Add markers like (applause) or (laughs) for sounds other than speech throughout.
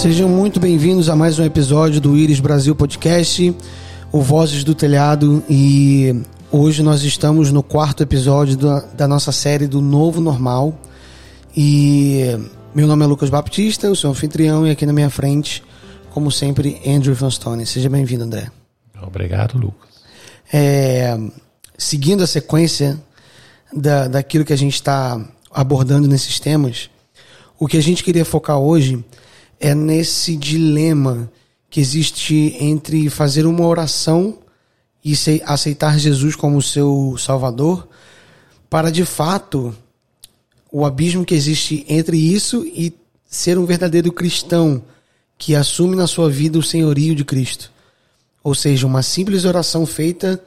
Sejam muito bem-vindos a mais um episódio do Iris Brasil Podcast, o Vozes do Telhado, e hoje nós estamos no quarto episódio da, da nossa série do Novo Normal. E meu nome é Lucas Baptista, eu sou anfitrião, e aqui na minha frente, como sempre, Andrew Van Stone. Seja bem-vindo, André. Obrigado, Lucas. É, seguindo a sequência da, daquilo que a gente está abordando nesses temas, o que a gente queria focar hoje é nesse dilema que existe entre fazer uma oração e aceitar Jesus como seu Salvador, para de fato o abismo que existe entre isso e ser um verdadeiro cristão que assume na sua vida o senhorio de Cristo. Ou seja, uma simples oração feita,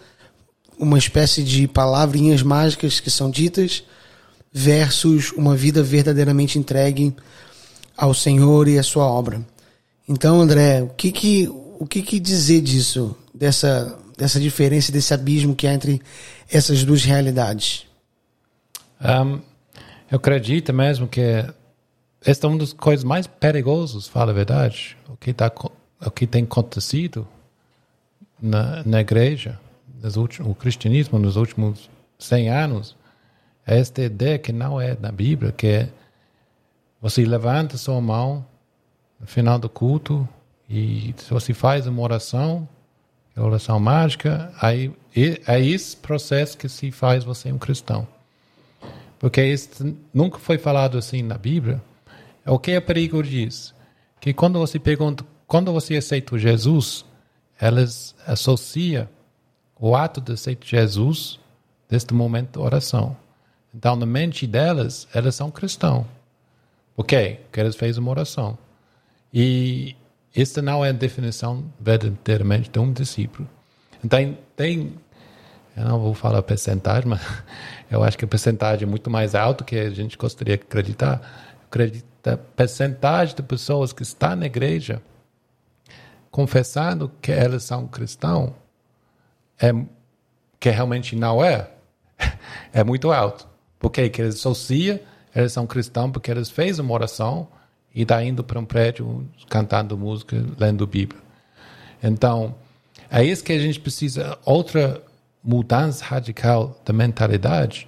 uma espécie de palavrinhas mágicas que são ditas, versus uma vida verdadeiramente entregue ao Senhor e à sua obra. Então, André, o que que, o que, que dizer disso, dessa, dessa diferença, desse abismo que há entre essas duas realidades? Um, eu acredito mesmo que esta é uma das coisas mais perigosas, fala a verdade, o que, tá, o que tem acontecido na, na igreja, nos últimos, o cristianismo nos últimos 100 anos, é esta ideia que não é na Bíblia, que é você levanta sua mão no final do culto e se você faz uma oração, é oração mágica, aí é esse processo que se faz você um cristão. Porque isso nunca foi falado assim na Bíblia. O que é perigo disso? Que quando você pergunta, quando você aceita Jesus, elas associam o ato de aceitar Jesus neste momento de oração. Então, na mente delas, elas são cristãos. Porque elas fez uma oração. E esta não é a definição verdadeiramente de um discípulo. Então, tem, eu não vou falar percentagem, (laughs) mas eu acho que a percentagem é muito mais alta que a gente gostaria de acreditar. Acredita percentagem de pessoas que estão na igreja confessando que elas são cristãos, é, que realmente não é, (laughs) é muito alto. Porque que eles associam, eles são cristãos porque eles fez uma oração e está indo para um prédio cantando música, lendo Bíblia. Então, é isso que a gente precisa. Outra mudança radical da mentalidade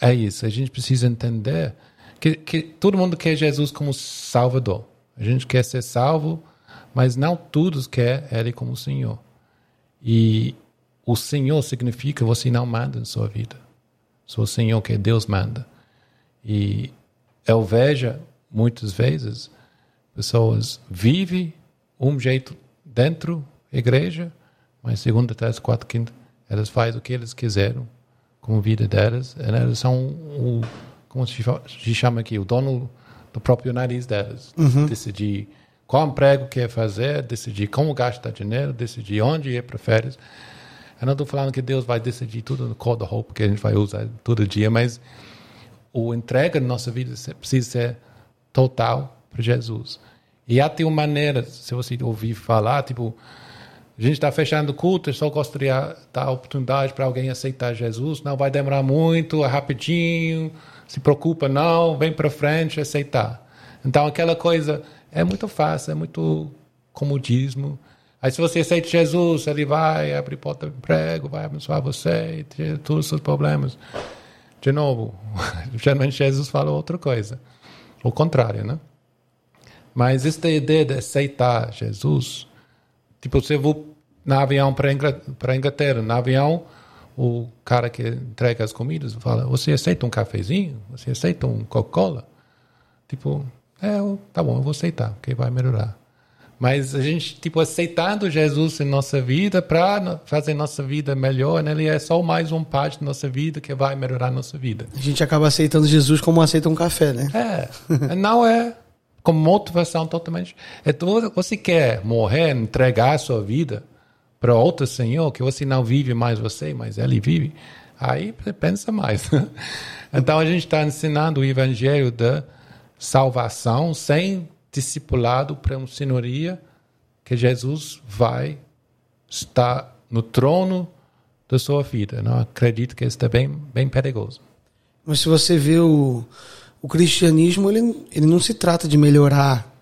é isso. A gente precisa entender que, que todo mundo quer Jesus como Salvador. A gente quer ser salvo mas não todos querem Ele como Senhor. E o Senhor significa você não manda em sua vida. Sou o Senhor que Deus manda. E eu vejo muitas vezes pessoas vivem um jeito dentro da igreja, mas segunda, terça, quarta, quinta, elas fazem o que eles quiseram com a vida delas. Elas são o, como se chama aqui, o dono do próprio nariz delas. Uhum. Decidir qual emprego quer fazer, decidir como gastar dinheiro, decidir onde ir para férias. Eu não estou falando que Deus vai decidir tudo no cor da roupa que a gente vai usar todo dia, mas o entrega da nossa vida precisa ser total para Jesus. E há uma maneira, se você ouvir falar, tipo, a gente está fechando o culto, eu só gostaria de dar oportunidade para alguém aceitar Jesus, não vai demorar muito, é rapidinho, se preocupa não, vem para frente, aceitar. Então aquela coisa é muito fácil, é muito comodismo. Aí se você aceita Jesus, ele vai abrir porta de emprego, vai abençoar você, todos os seus problemas. De novo, (laughs) geralmente Jesus fala outra coisa. O contrário, né? Mas esta ideia de aceitar Jesus, tipo, você vai na avião para Inglaterra, Inglaterra, no avião, o cara que entrega as comidas fala, você aceita um cafezinho? Você aceita um Coca-Cola? Tipo, é, tá bom, eu vou aceitar, porque vai melhorar. Mas a gente, tipo, aceitando Jesus em nossa vida para fazer nossa vida melhor, né? ele é só mais um parte da nossa vida que vai melhorar a nossa vida. A gente acaba aceitando Jesus como aceita um café, né? É, não é como motivação totalmente. É, você quer morrer, entregar a sua vida para outro Senhor, que você não vive mais você, mas Ele vive, aí pensa mais. (laughs) então a gente está ensinando o Evangelho da salvação sem discipulado para uma senhoria que Jesus vai estar no trono da sua vida. Não acredito que isso é bem, bem perigoso. Mas se você vê o, o cristianismo, ele, ele não se trata de melhorar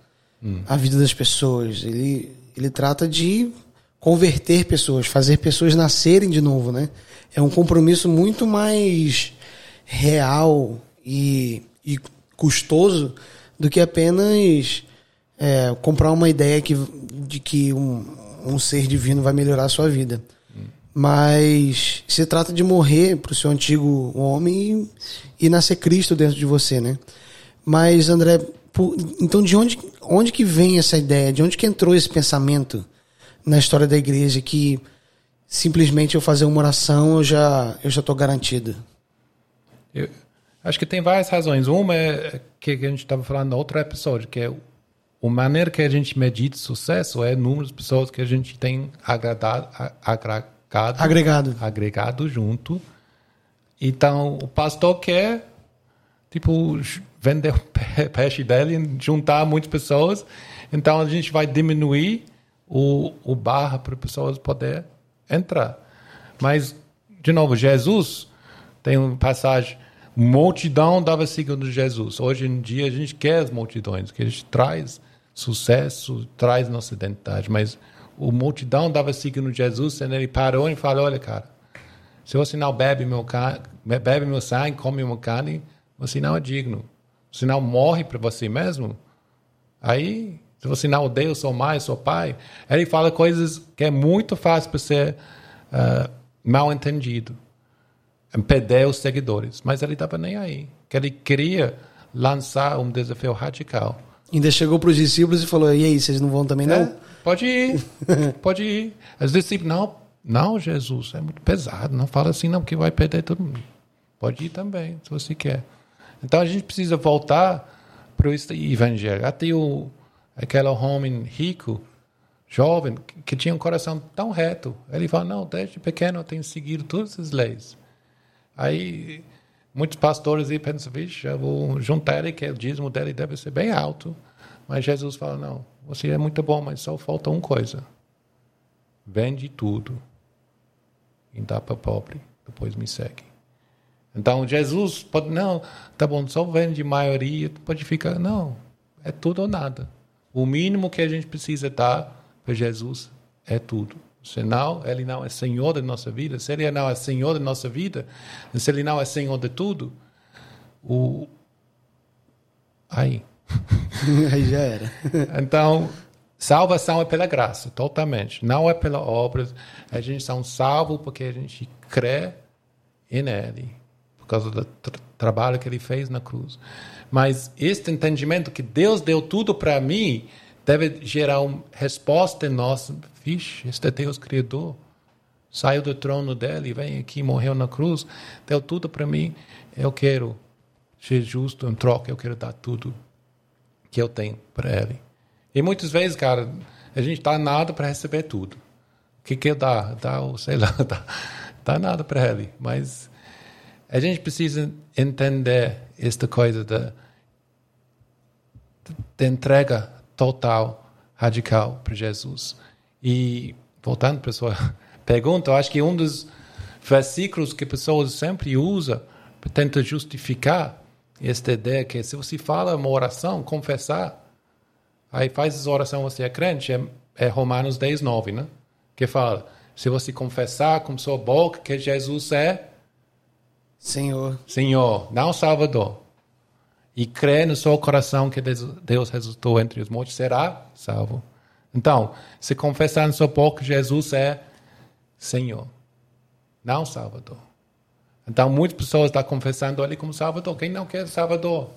hum. a vida das pessoas. Ele, ele trata de converter pessoas, fazer pessoas nascerem de novo, né? É um compromisso muito mais real e, e custoso do que apenas é, comprar uma ideia que, de que um, um ser divino vai melhorar a sua vida. Mas se trata de morrer para o seu antigo homem e, e, nascer Cristo dentro de você, né? Mas, André, por, então de onde, onde que vem essa ideia? De onde que entrou esse pensamento na história da igreja que simplesmente eu fazer uma oração eu já eu já estou garantido? Eu acho que tem várias razões. Uma é que a gente estava falando no outro episódio, que é a maneira que a gente medita sucesso é o número de pessoas que a gente tem agradado, agregado, agregado. agregado junto. Então, o pastor quer, tipo, vender o (laughs) peixe dele, juntar muitas pessoas. Então, a gente vai diminuir o, o barra para pessoas poder entrar. Mas, de novo, Jesus tem uma passagem, multidão dava segundo Jesus. Hoje em dia, a gente quer as multidões, que a gente traz sucesso, traz nossa identidade, mas o multidão dava seguindo Jesus, e ele parou e falou: Olha, cara, se você não bebe meu, bebe meu sangue, come meu carne, você não é digno. Se não morre para você mesmo, aí, se você não odeia sua mãe, seu pai, ele fala coisas que é muito fácil para ser uh, mal entendido. Perder os seguidores. Mas ele estava nem aí. Que ele queria lançar um desafio radical. Ainda chegou para os discípulos e falou: E aí, vocês não vão também não? É. Pode ir, (laughs) pode ir. Os discípulos, não, não, Jesus, é muito pesado, não fala assim não, que vai perder todo mundo. Pode ir também, se você quer. Então a gente precisa voltar para o evangelho. Até o, aquele homem rico, jovem, que tinha um coração tão reto, ele fala, não, desde pequeno eu tenho seguido todas as leis. Aí muitos pastores aí pensam, vixe, eu vou juntar ele, que o dízimo dele deve ser bem alto. Mas Jesus fala, não, você é muito bom, mas só falta uma coisa. Vende tudo e dá para pobre, depois me segue. Então Jesus pode, não, tá bom, só vende maioria, pode ficar, não, é tudo ou nada. O mínimo que a gente precisa dar para Jesus é tudo. Senão, Ele não é Senhor da nossa vida. Se Ele não é Senhor da nossa vida, se Ele não é Senhor de tudo, o... aí (laughs) Aí já era. (laughs) Então, salvação é pela graça, totalmente. Não é pela obra. A gente são salvos porque a gente crê em Ele, por causa do tra trabalho que Ele fez na cruz. Mas este entendimento que Deus deu tudo para mim deve gerar uma resposta em nós. Vixe, este Deus Criador. Saiu do trono dele, vem aqui, morreu na cruz, deu tudo para mim. Eu quero ser justo em troca, eu quero dar tudo que eu tenho para ele. E muitas vezes, cara, a gente dá nada para receber tudo. O que que dá? Dá, sei lá, (laughs) dá, dá nada para ele. Mas a gente precisa entender esta coisa da de entrega total, radical para Jesus. E voltando para a sua pergunta, eu acho que um dos versículos que pessoas sempre usam para tentar justificar esta ideia que se você fala uma oração, confessar, aí faz essa oração, você é crente, é, é Romanos 10, 9, né? Que fala, se você confessar com sua boca que Jesus é Senhor, Senhor, não Salvador, e crer no seu coração que Deus ressuscitou entre os mortos, será salvo. Então, se confessar na sua boca Jesus é Senhor, não Salvador. Então, muitas pessoas estão confessando ele como Salvador. Quem não quer Salvador?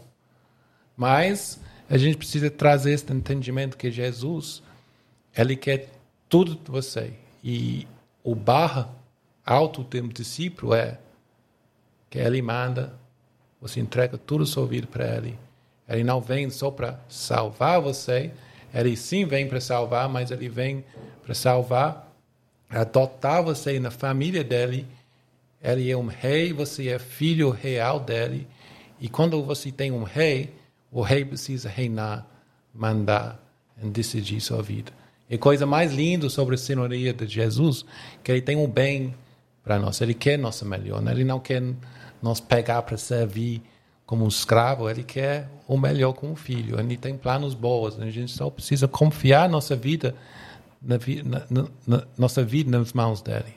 Mas a gente precisa trazer esse entendimento que Jesus, ele quer tudo de você. E o barra alto do discípulo é que ele manda, você entrega tudo a sua vida para ele. Ele não vem só para salvar você, ele sim vem para salvar, mas ele vem para salvar, adotar você na família dele ele é um rei, você é filho real dele. E quando você tem um rei, o rei precisa reinar, mandar e decidir sua vida. E coisa mais linda sobre a senhoria de Jesus, que ele tem um bem para nós. Ele quer nossa melhor. Né? Ele não quer nos pegar para servir como um escravo, ele quer o melhor com o filho. Ele tem planos bons. A gente só precisa confiar nossa vida na, na, na, nossa vida nas mãos dele.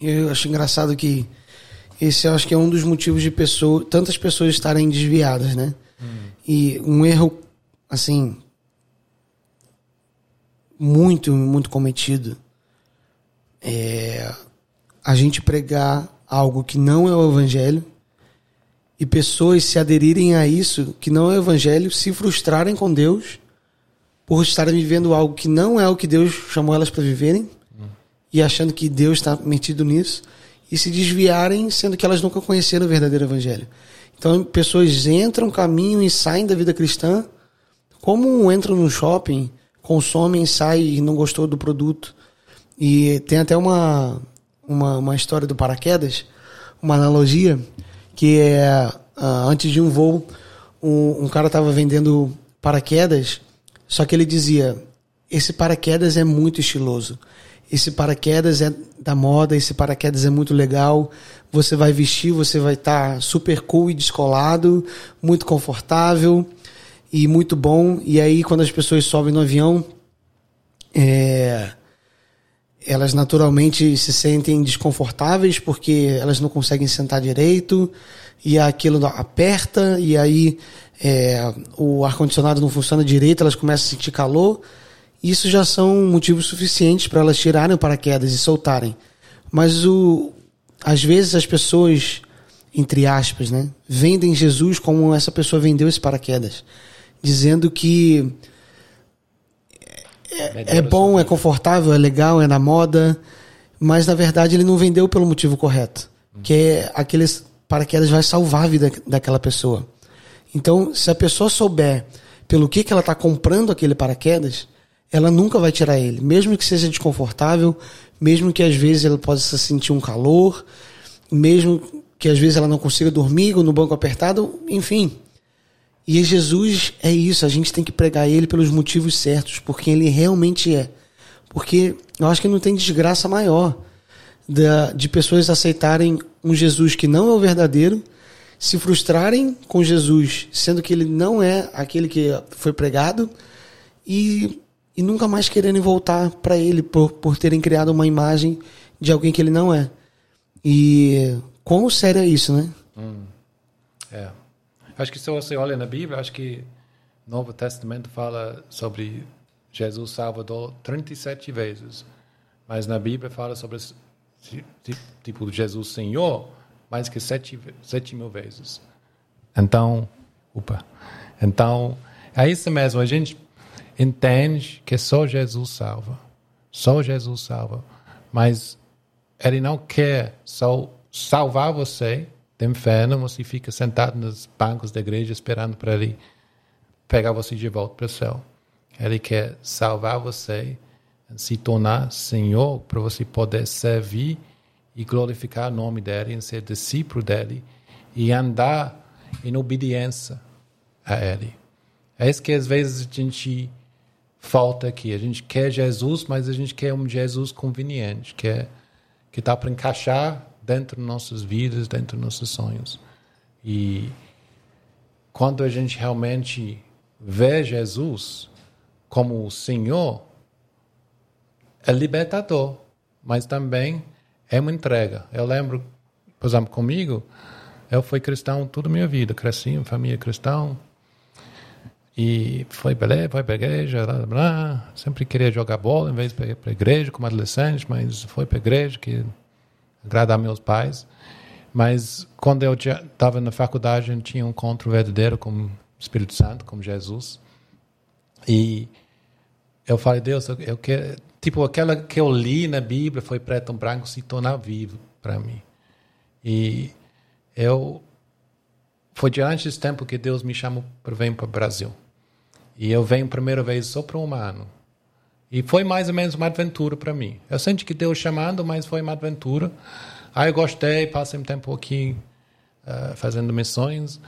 Eu acho engraçado que esse eu acho que é um dos motivos de pessoa, tantas pessoas estarem desviadas, né? Hum. E um erro assim muito muito cometido é a gente pregar algo que não é o evangelho e pessoas se aderirem a isso, que não é o evangelho, se frustrarem com Deus por estarem vivendo algo que não é o que Deus chamou elas para viverem hum. e achando que Deus está metido nisso e se desviarem, sendo que elas nunca conheceram o verdadeiro evangelho. Então, pessoas entram, caminham e saem da vida cristã, como entram no shopping, consomem, saem e não gostou do produto. E tem até uma, uma, uma história do paraquedas, uma analogia, que é uh, antes de um voo, um, um cara estava vendendo paraquedas, só que ele dizia: esse paraquedas é muito estiloso. Esse paraquedas é da moda, esse paraquedas é muito legal. Você vai vestir, você vai estar tá super cool e descolado, muito confortável e muito bom. E aí, quando as pessoas sobem no avião, é, elas naturalmente se sentem desconfortáveis porque elas não conseguem sentar direito e aquilo aperta e aí é, o ar condicionado não funciona direito, elas começam a sentir calor. Isso já são motivos suficientes para elas tirarem o paraquedas e soltarem. Mas o, às vezes as pessoas, entre aspas, né, vendem Jesus como essa pessoa vendeu esse paraquedas, dizendo que é, é bom, é confortável, é legal, é na moda, mas na verdade ele não vendeu pelo motivo correto, que é aqueles paraquedas vai salvar a vida daquela pessoa. Então, se a pessoa souber pelo que, que ela está comprando aquele paraquedas, ela nunca vai tirar ele, mesmo que seja desconfortável, mesmo que às vezes ela possa sentir um calor, mesmo que às vezes ela não consiga dormir ou no banco apertado, enfim. E Jesus é isso, a gente tem que pregar ele pelos motivos certos, porque ele realmente é. Porque eu acho que não tem desgraça maior de, pessoas aceitarem um Jesus que não é o verdadeiro, se frustrarem com Jesus, sendo que ele não é aquele que foi pregado, e e nunca mais quererem voltar para ele por, por terem criado uma imagem de alguém que ele não é. E quão sério é isso, né? Hum. É. Acho que se você olha na Bíblia, acho que o Novo Testamento fala sobre Jesus Salvador 37 vezes. Mas na Bíblia fala sobre tipo Jesus Senhor mais que sete, sete mil vezes. Então, opa. Então, é isso mesmo. A gente entende que só Jesus salva. Só Jesus salva. Mas ele não quer só salvar você de inferno, você fica sentado nos bancos da igreja esperando para ele pegar você de volta para o céu. Ele quer salvar você, se tornar Senhor, para você poder servir e glorificar o nome dele, e ser discípulo dele e andar em obediência a ele. É isso que às vezes a gente falta aqui. A gente quer Jesus, mas a gente quer um Jesus conveniente, que é que está para encaixar dentro de nossas vidas, dentro dos nossos sonhos. E quando a gente realmente vê Jesus como o Senhor, é libertador, mas também é uma entrega. Eu lembro, por exemplo, comigo, eu fui cristão toda a minha vida, cresci em família cristã, e foi beleza, foi para a igreja, blá, blá, sempre queria jogar bola em vez de para a igreja como adolescente, mas foi para a igreja que agradar meus pais. Mas quando eu estava na faculdade, eu tinha um encontro verdadeiro com o Espírito Santo, com Jesus. E eu falei, Deus, eu, eu quero. Tipo, aquela que eu li na Bíblia foi preto e branco se tornar vivo para mim. E eu. Foi diante desse tempo que Deus me chamou para vir para o Brasil. E eu venho primeira vez só para um ano. E foi mais ou menos uma aventura para mim. Eu senti que Deus chamando, mas foi uma aventura. Aí eu gostei, passei um tempo aqui uh, fazendo missões.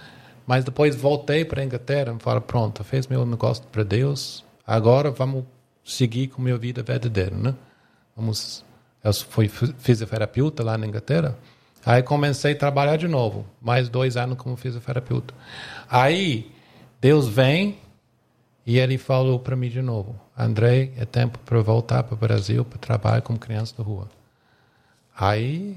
Mas depois voltei para a Inglaterra e falei, pronto, fez meu negócio para Deus. Agora vamos seguir com minha vida verdadeira, né? Vamos, eu fui fisioterapeuta lá na Inglaterra. Aí comecei a trabalhar de novo, mais dois anos como fisioterapeuta. Aí Deus vem e ele falou para mim de novo: André, é tempo para voltar para o Brasil para trabalhar como criança da rua. Aí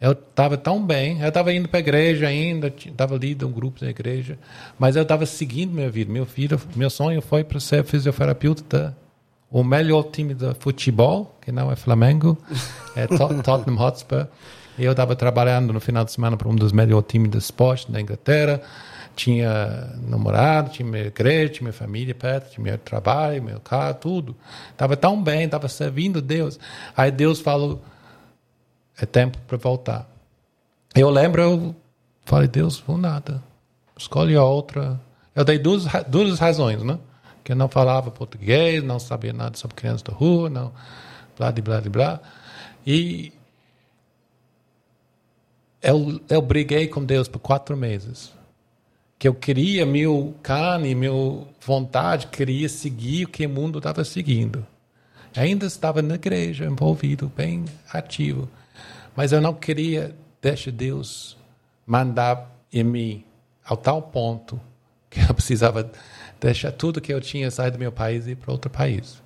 eu estava tão bem, eu estava indo para a igreja ainda, estava líder um grupo da igreja, mas eu estava seguindo minha vida. Meu filho, meu sonho foi para ser fisioterapeuta o melhor time de futebol, que não é Flamengo, (laughs) é Tottenham Hotspur. E eu estava trabalhando no final de semana para um dos melhores times de esporte da Inglaterra. Tinha namorado, tinha minha igreja, tinha minha família perto, tinha meu trabalho, meu carro, tudo. Estava tão bem, estava servindo Deus. Aí Deus falou: é tempo para voltar. Eu lembro, eu falei: Deus, vou nada. Escolhe outra. Eu dei duas, duas razões, né? Que eu não falava português, não sabia nada sobre crianças da rua, não. Blá, de blá, de blá. E eu, eu briguei com Deus por quatro meses. Que eu queria, meu carne, meu vontade, queria seguir o que o mundo estava seguindo. Ainda estava na igreja, envolvido, bem ativo. Mas eu não queria deixar Deus mandar em mim ao tal ponto que eu (laughs) precisava deixar tudo que eu tinha sair do meu país e ir para outro país.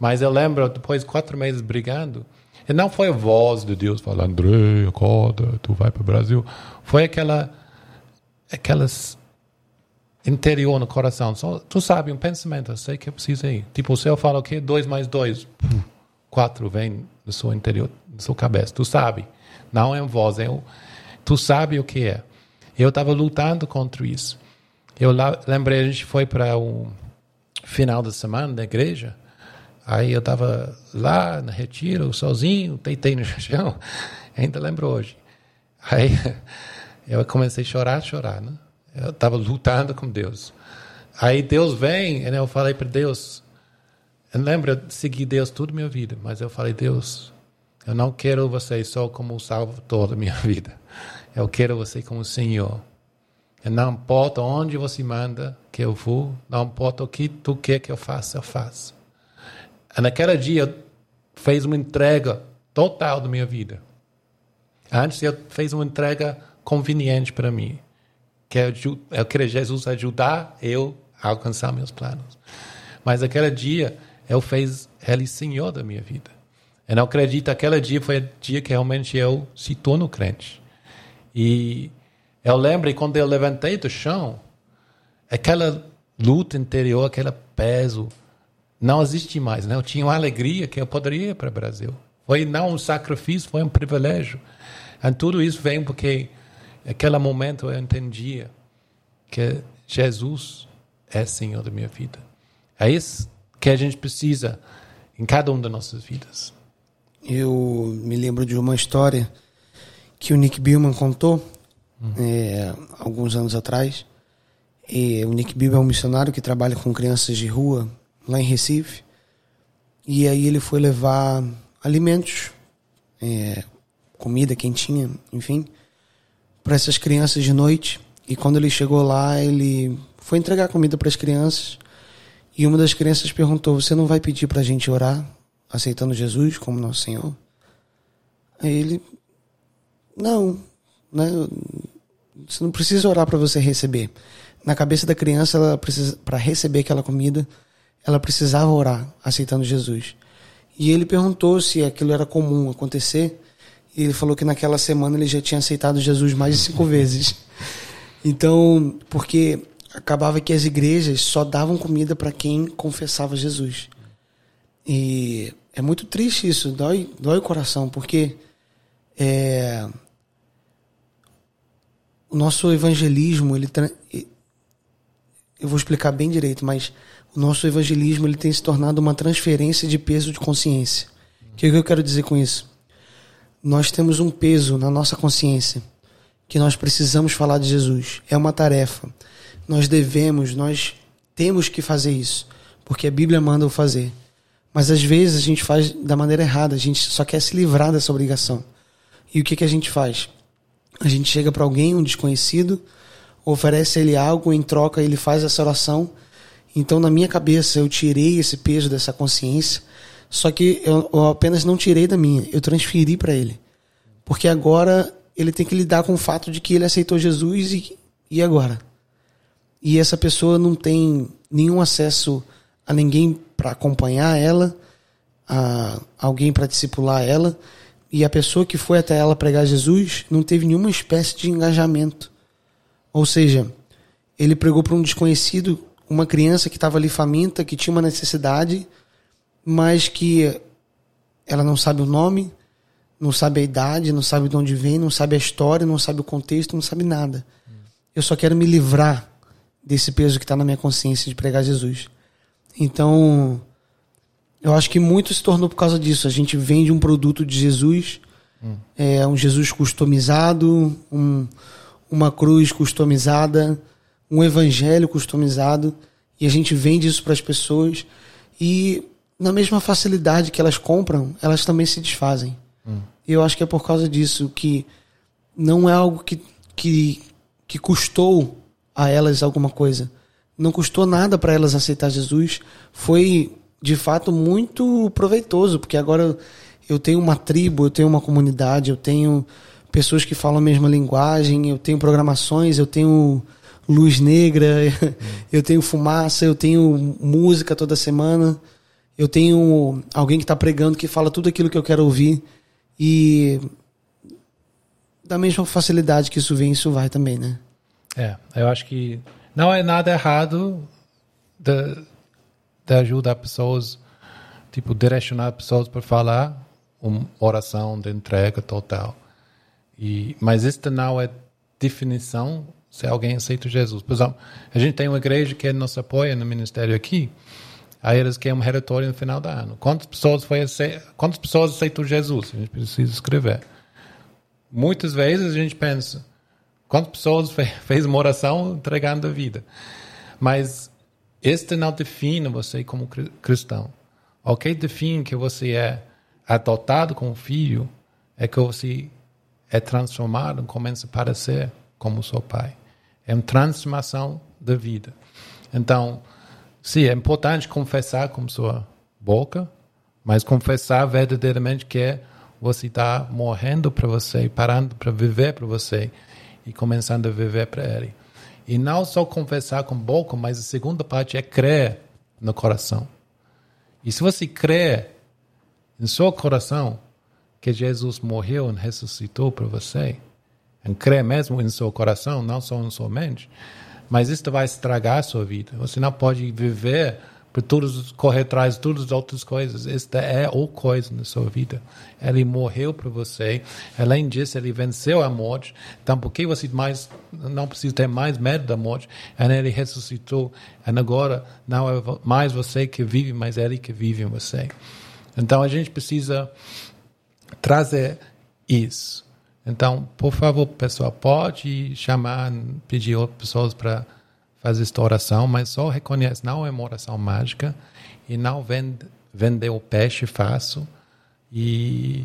Mas eu lembro, depois de quatro meses brigando, e não foi a voz de Deus falando, André, acorda, tu vai para o Brasil. Foi aquela, aquelas interior no coração. Só, tu sabe, um pensamento, eu sei que eu preciso ir. Tipo, o céu fala o quê? Dois mais dois. Quatro vem do seu interior, da sua cabeça. Tu sabe. Não é uma voz, é um, tu sabe o que é. Eu estava lutando contra isso. Eu lá, lembrei, a gente foi para o final da semana da igreja. Aí eu estava lá no retiro, sozinho, deitei no (laughs) chão, ainda lembro hoje. Aí eu comecei a chorar, chorar, né? Eu estava lutando com Deus. Aí Deus vem, e eu falei para Deus, eu lembro, de seguir Deus toda a minha vida, mas eu falei, Deus, eu não quero você só como o salvador da minha (laughs) vida. Eu quero você como Senhor. E não importa onde você manda que eu vou, não importa o que tu quer que eu faça, eu faço. E naquele dia fez uma entrega total da minha vida. Antes eu fez uma entrega conveniente para mim, que é eu queria Jesus ajudar eu a alcançar meus planos. Mas aquele dia eu fez ele senhor da minha vida. Eu não acredito aquele dia foi o dia que realmente eu se torno crente. E eu lembro quando eu levantei do chão, aquela luta interior, aquele peso, não existe mais. Né? Eu tinha uma alegria que eu poderia ir para o Brasil. Foi não um sacrifício, foi um privilégio. E tudo isso vem porque naquele momento eu entendia que Jesus é Senhor da minha vida. É isso que a gente precisa em cada uma das nossas vidas. Eu me lembro de uma história que o Nick Billman contou uhum. é, alguns anos atrás. E o Nick Billman é um missionário que trabalha com crianças de rua lá em Recife. E aí ele foi levar alimentos, é, comida quentinha, enfim, para essas crianças de noite. E quando ele chegou lá, ele foi entregar comida para as crianças. E uma das crianças perguntou: Você não vai pedir para a gente orar, aceitando Jesus como nosso Senhor? Aí ele: Não, né? Você não precisa orar para você receber. Na cabeça da criança, para receber aquela comida, ela precisava orar, aceitando Jesus. E ele perguntou se aquilo era comum acontecer. E ele falou que naquela semana ele já tinha aceitado Jesus mais de cinco vezes. Então, porque acabava que as igrejas só davam comida para quem confessava Jesus. E é muito triste isso, dói, dói o coração, porque é, o nosso evangelismo, ele eu vou explicar bem direito, mas o nosso evangelismo ele tem se tornado uma transferência de peso de consciência. O que, é que eu quero dizer com isso? Nós temos um peso na nossa consciência que nós precisamos falar de Jesus. É uma tarefa. Nós devemos, nós temos que fazer isso, porque a Bíblia manda o fazer. Mas às vezes a gente faz da maneira errada, a gente só quer se livrar dessa obrigação. E o que, que a gente faz? A gente chega para alguém, um desconhecido, oferece ele algo, em troca ele faz essa oração então, na minha cabeça, eu tirei esse peso dessa consciência, só que eu, eu apenas não tirei da minha, eu transferi para ele. Porque agora ele tem que lidar com o fato de que ele aceitou Jesus e, e agora? E essa pessoa não tem nenhum acesso a ninguém para acompanhar ela, a alguém para discipular ela, e a pessoa que foi até ela pregar Jesus não teve nenhuma espécie de engajamento. Ou seja, ele pregou para um desconhecido, uma criança que estava ali faminta, que tinha uma necessidade, mas que ela não sabe o nome, não sabe a idade, não sabe de onde vem, não sabe a história, não sabe o contexto, não sabe nada. Eu só quero me livrar desse peso que está na minha consciência de pregar Jesus. Então, eu acho que muito se tornou por causa disso. A gente vende um produto de Jesus, hum. é um Jesus customizado, um, uma cruz customizada, um evangelho customizado, e a gente vende isso para as pessoas e na mesma facilidade que elas compram, elas também se desfazem. Hum. Eu acho que é por causa disso que não é algo que, que, que custou a elas alguma coisa. Não custou nada para elas aceitar Jesus. Foi, de fato, muito proveitoso, porque agora eu tenho uma tribo, eu tenho uma comunidade, eu tenho pessoas que falam a mesma linguagem, eu tenho programações, eu tenho luz negra, (laughs) eu tenho fumaça, eu tenho música toda semana, eu tenho alguém que está pregando que fala tudo aquilo que eu quero ouvir. E da mesma facilidade que isso vem, isso vai também, né? É, eu acho que não é nada errado de, de ajudar pessoas, tipo, direcionar pessoas para falar uma oração de entrega total. E, mas esta não é definição se alguém aceita Jesus. Por exemplo, a gente tem uma igreja que nos apoia no ministério aqui, aí eles querem um relatório no final do ano. Quantas pessoas, foi quantas pessoas aceitam Jesus? A gente precisa escrever. Muitas vezes a gente pensa, Quantas pessoas (laughs) fez uma oração entregando a vida? Mas este não define você como cristão. O que define que você é adotado como filho é que você é transformado, começa a parecer como seu pai. É uma transformação da vida. Então, sim, é importante confessar com sua boca, mas confessar verdadeiramente que você está morrendo para você, parando para viver para você e começando a viver para Ele. E não só confessar com boca, mas a segunda parte é crer no coração. E se você crê em seu coração que Jesus morreu e ressuscitou para você, e crê mesmo em seu coração, não só em sua mente, mas isso vai estragar a sua vida. Você não pode viver por todos correr atrás de todas as outras coisas. Esta é o coisa na sua vida. Ele morreu por você. Além disso, ele venceu a morte. Então, por que você mais não precisa ter mais medo da morte? Ele ressuscitou. E agora não é mais você que vive, mas ele que vive em você. Então, a gente precisa trazer isso. Então, por favor, pessoal, pode chamar, pedir outras pessoas para faz esta oração, mas só reconhece, não é uma oração mágica e não vende, vende o peixe fácil e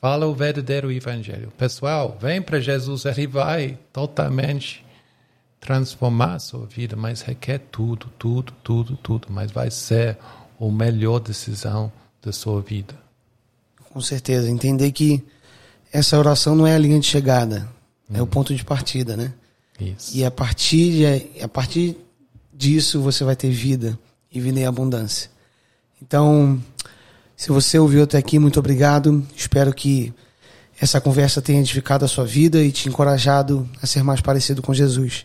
fala o verdadeiro evangelho. Pessoal, vem para Jesus, ele vai totalmente transformar a sua vida, mas requer tudo, tudo, tudo, tudo, mas vai ser a melhor decisão da sua vida. Com certeza, entender que essa oração não é a linha de chegada, hum. é o hum. ponto de partida, né? Isso. E a partir, de, a partir disso você vai ter vida e vida em abundância. Então, se você ouviu até aqui, muito obrigado. Espero que essa conversa tenha edificado a sua vida e te encorajado a ser mais parecido com Jesus.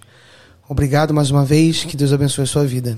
Obrigado mais uma vez. Que Deus abençoe a sua vida.